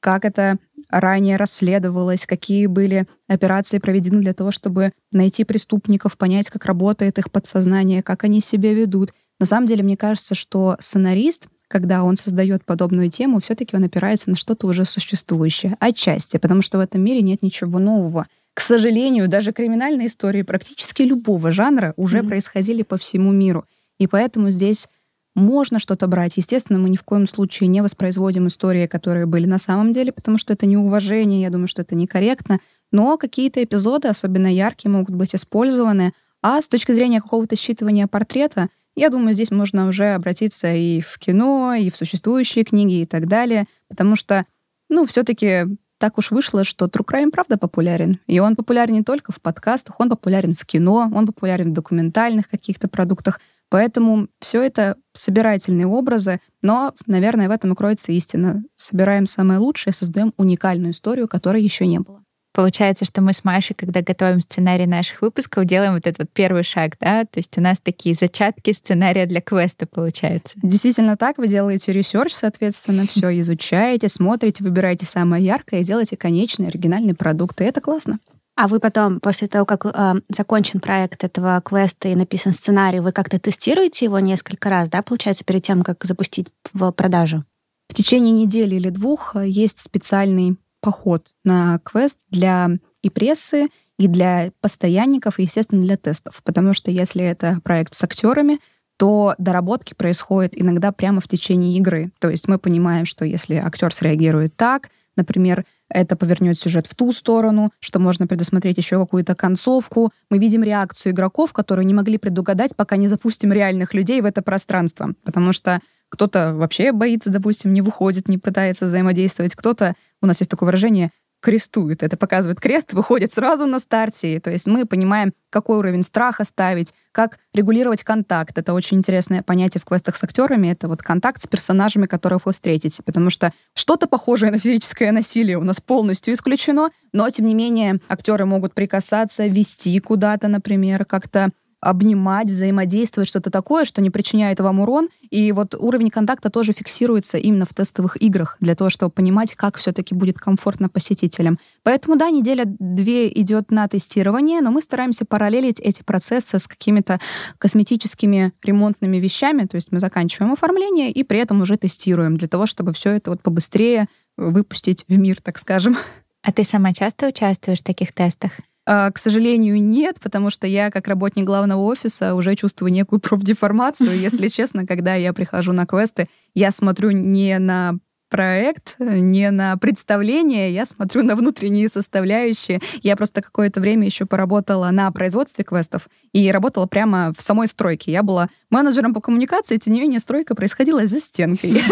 как это ранее расследовалось, какие были операции проведены для того, чтобы найти преступников, понять, как работает их подсознание, как они себя ведут. На самом деле, мне кажется, что сценарист, когда он создает подобную тему, все-таки он опирается на что-то уже существующее, отчасти, потому что в этом мире нет ничего нового. К сожалению, даже криминальные истории практически любого жанра уже mm-hmm. происходили по всему миру. И поэтому здесь можно что-то брать. Естественно, мы ни в коем случае не воспроизводим истории, которые были на самом деле, потому что это неуважение, я думаю, что это некорректно. Но какие-то эпизоды, особенно яркие, могут быть использованы. А с точки зрения какого-то считывания портрета, я думаю, здесь можно уже обратиться и в кино, и в существующие книги и так далее, потому что, ну, все-таки так уж вышло, что True Crime правда популярен. И он популярен не только в подкастах, он популярен в кино, он популярен в документальных каких-то продуктах. Поэтому все это собирательные образы, но, наверное, в этом и кроется истина. Собираем самое лучшее, создаем уникальную историю, которой еще не было. Получается, что мы с Машей, когда готовим сценарий наших выпусков, делаем вот этот вот первый шаг, да? То есть у нас такие зачатки сценария для квеста получается. Действительно так, вы делаете research, соответственно, все изучаете, смотрите, выбираете самое яркое и делаете конечный оригинальный продукт, и это классно. А вы потом, после того, как э, закончен проект этого квеста и написан сценарий, вы как-то тестируете его несколько раз, да, получается, перед тем, как запустить в продажу? В течение недели или двух э, есть специальный поход на квест для и прессы, и для постоянников, и, естественно, для тестов. Потому что если это проект с актерами, то доработки происходят иногда прямо в течение игры. То есть мы понимаем, что если актер среагирует так, например, это повернет сюжет в ту сторону, что можно предусмотреть еще какую-то концовку. Мы видим реакцию игроков, которые не могли предугадать, пока не запустим реальных людей в это пространство. Потому что кто-то вообще боится, допустим, не выходит, не пытается взаимодействовать. Кто-то, у нас есть такое выражение, крестует. Это показывает крест, выходит сразу на старте. То есть мы понимаем, какой уровень страха ставить, как регулировать контакт. Это очень интересное понятие в квестах с актерами. Это вот контакт с персонажами, которых вы встретите. Потому что что-то похожее на физическое насилие у нас полностью исключено, но, тем не менее, актеры могут прикасаться, вести куда-то, например, как-то обнимать, взаимодействовать, что-то такое, что не причиняет вам урон. И вот уровень контакта тоже фиксируется именно в тестовых играх для того, чтобы понимать, как все-таки будет комфортно посетителям. Поэтому, да, неделя-две идет на тестирование, но мы стараемся параллелить эти процессы с какими-то косметическими ремонтными вещами. То есть мы заканчиваем оформление и при этом уже тестируем для того, чтобы все это вот побыстрее выпустить в мир, так скажем. А ты сама часто участвуешь в таких тестах? А, к сожалению, нет, потому что я, как работник главного офиса, уже чувствую некую профдеформацию. Если честно, когда я прихожу на квесты, я смотрю не на проект, не на представление, я смотрю на внутренние составляющие. Я просто какое-то время еще поработала на производстве квестов и работала прямо в самой стройке. Я была менеджером по коммуникации, тем не менее стройка происходила за стенкой.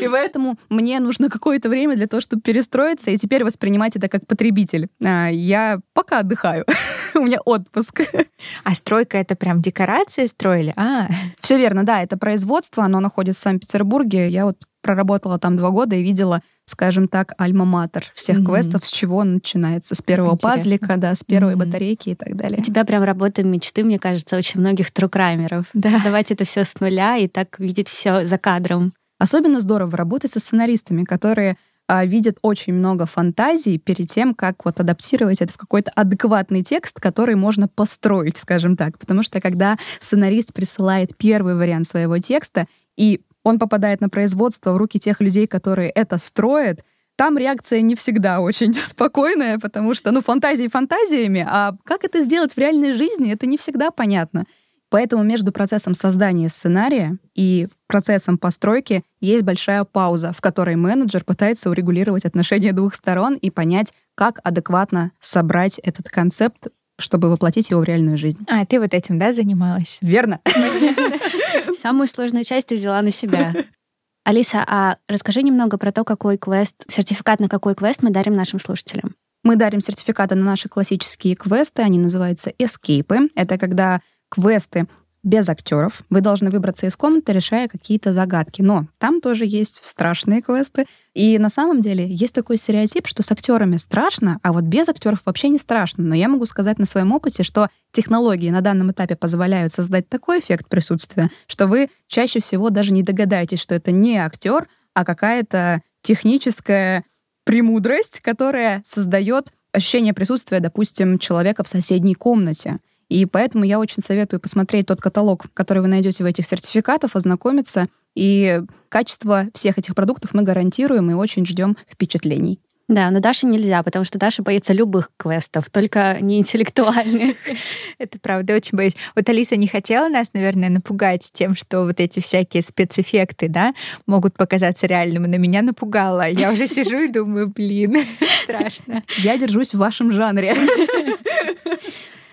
И поэтому мне нужно какое-то время для того, чтобы перестроиться и теперь воспринимать это как потребитель. А, я пока отдыхаю. У меня отпуск. А стройка это прям декорации строили? А. Все верно, да, это производство, оно находится в Санкт-Петербурге. Я вот проработала там два года и видела, скажем так, альма-матер всех mm-hmm. квестов, с чего он начинается. С первого Интересно. пазлика, да, с первой mm-hmm. батарейки и так далее. У тебя прям работа мечты, мне кажется, очень многих трукраймеров. Да. Давать это все с нуля и так видеть все за кадром. Особенно здорово работать со сценаристами, которые а, видят очень много фантазий перед тем, как вот адаптировать это в какой-то адекватный текст, который можно построить, скажем так. Потому что когда сценарист присылает первый вариант своего текста, и он попадает на производство в руки тех людей, которые это строят, там реакция не всегда очень спокойная, потому что, ну, фантазии фантазиями, а как это сделать в реальной жизни, это не всегда понятно. Поэтому между процессом создания сценария и процессом постройки есть большая пауза, в которой менеджер пытается урегулировать отношения двух сторон и понять, как адекватно собрать этот концепт чтобы воплотить его в реальную жизнь. А, ты вот этим, да, занималась? Верно. Самую сложную часть ты взяла на себя. Алиса, а расскажи немного про то, какой квест, сертификат на какой квест мы дарим нашим слушателям. Мы дарим сертификаты на наши классические квесты, они называются эскейпы. Это когда квесты без актеров. Вы должны выбраться из комнаты, решая какие-то загадки. Но там тоже есть страшные квесты. И на самом деле есть такой стереотип, что с актерами страшно, а вот без актеров вообще не страшно. Но я могу сказать на своем опыте, что технологии на данном этапе позволяют создать такой эффект присутствия, что вы чаще всего даже не догадаетесь, что это не актер, а какая-то техническая премудрость, которая создает ощущение присутствия, допустим, человека в соседней комнате. И поэтому я очень советую посмотреть тот каталог, который вы найдете в этих сертификатах, ознакомиться. И качество всех этих продуктов мы гарантируем и очень ждем впечатлений. Да, но Даше нельзя, потому что Даша боится любых квестов, только не интеллектуальных. Это правда, очень боюсь. Вот Алиса не хотела нас, наверное, напугать тем, что вот эти всякие спецэффекты, да, могут показаться реальными, но меня напугало. Я уже сижу и думаю, блин, страшно. Я держусь в вашем жанре.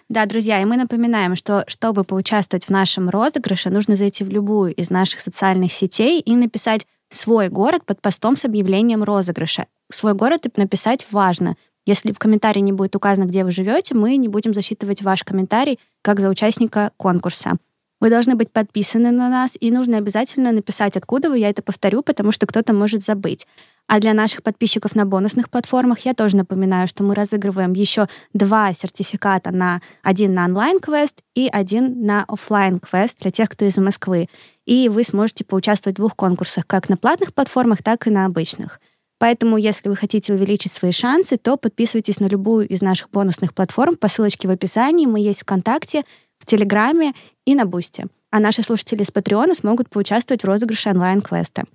Да, друзья, и мы напоминаем, что чтобы поучаствовать в нашем розыгрыше, нужно зайти в любую из наших социальных сетей и написать свой город под постом с объявлением розыгрыша. Свой город написать важно. Если в комментарии не будет указано, где вы живете, мы не будем засчитывать ваш комментарий как за участника конкурса. Вы должны быть подписаны на нас, и нужно обязательно написать, откуда вы. Я это повторю, потому что кто-то может забыть. А для наших подписчиков на бонусных платформах я тоже напоминаю, что мы разыгрываем еще два сертификата на один на онлайн-квест и один на офлайн квест для тех, кто из Москвы. И вы сможете поучаствовать в двух конкурсах, как на платных платформах, так и на обычных. Поэтому, если вы хотите увеличить свои шансы, то подписывайтесь на любую из наших бонусных платформ по ссылочке в описании. Мы есть ВКонтакте, Телеграме и на Бусте. А наши слушатели с Патреона смогут поучаствовать в розыгрыше онлайн-квеста.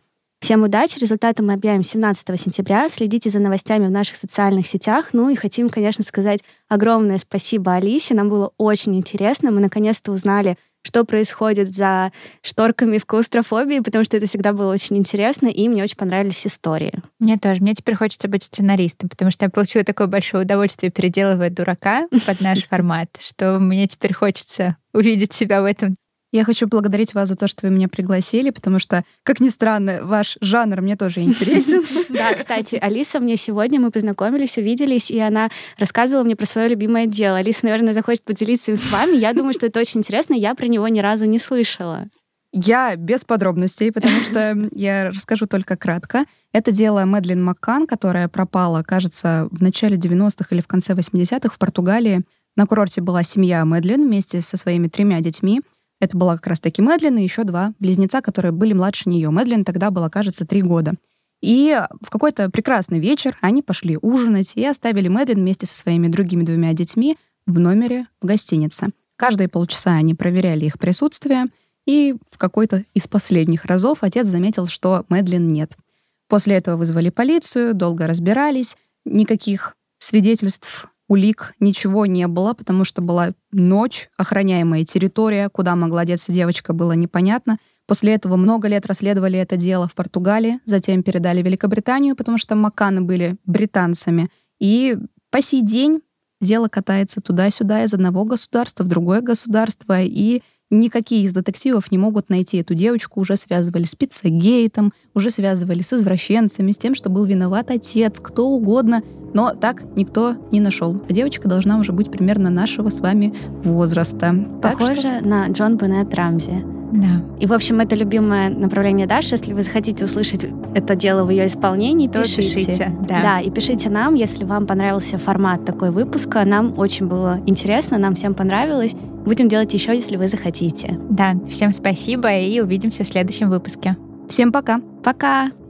Всем удачи, результаты мы объявим 17 сентября. Следите за новостями в наших социальных сетях. Ну и хотим, конечно, сказать огромное спасибо Алисе. Нам было очень интересно. Мы наконец-то узнали, что происходит за шторками в клаустрофобии, потому что это всегда было очень интересно, и мне очень понравились истории. Мне тоже. Мне теперь хочется быть сценаристом, потому что я получила такое большое удовольствие, переделывая дурака под наш формат, что мне теперь хочется увидеть себя в этом я хочу благодарить вас за то, что вы меня пригласили, потому что, как ни странно, ваш жанр мне тоже интересен. Да, кстати, Алиса мне сегодня, мы познакомились, увиделись, и она рассказывала мне про свое любимое дело. Алиса, наверное, захочет поделиться им с вами. Я думаю, что это очень интересно, я про него ни разу не слышала. Я без подробностей, потому что я расскажу только кратко. Это дело Мэдлин Маккан, которая пропала, кажется, в начале 90-х или в конце 80-х в Португалии. На курорте была семья Мэдлин вместе со своими тремя детьми. Это была как раз-таки Мэдлин и еще два близнеца, которые были младше нее. Мэдлин тогда была, кажется, три года. И в какой-то прекрасный вечер они пошли ужинать и оставили Мэдлин вместе со своими другими двумя детьми в номере в гостинице. Каждые полчаса они проверяли их присутствие, и в какой-то из последних разов отец заметил, что Мэдлин нет. После этого вызвали полицию, долго разбирались, никаких свидетельств улик ничего не было, потому что была ночь, охраняемая территория, куда могла деться девочка, было непонятно. После этого много лет расследовали это дело в Португалии, затем передали Великобританию, потому что Маканы были британцами. И по сей день дело катается туда-сюда из одного государства в другое государство, и никакие из детективов не могут найти эту девочку, уже связывали с пиццагейтом, уже связывали с извращенцами, с тем, что был виноват отец, кто угодно, но так никто не нашел. А девочка должна уже быть примерно нашего с вами возраста. Похоже что... на Джон Беннет Рамзи. Да. И, в общем, это любимое направление Даши. Если вы захотите услышать это дело в ее исполнении, то пишите. пишите да. да, и пишите нам, если вам понравился формат такой выпуска. Нам очень было интересно, нам всем понравилось. Будем делать еще, если вы захотите. Да, всем спасибо и увидимся в следующем выпуске. Всем пока. Пока.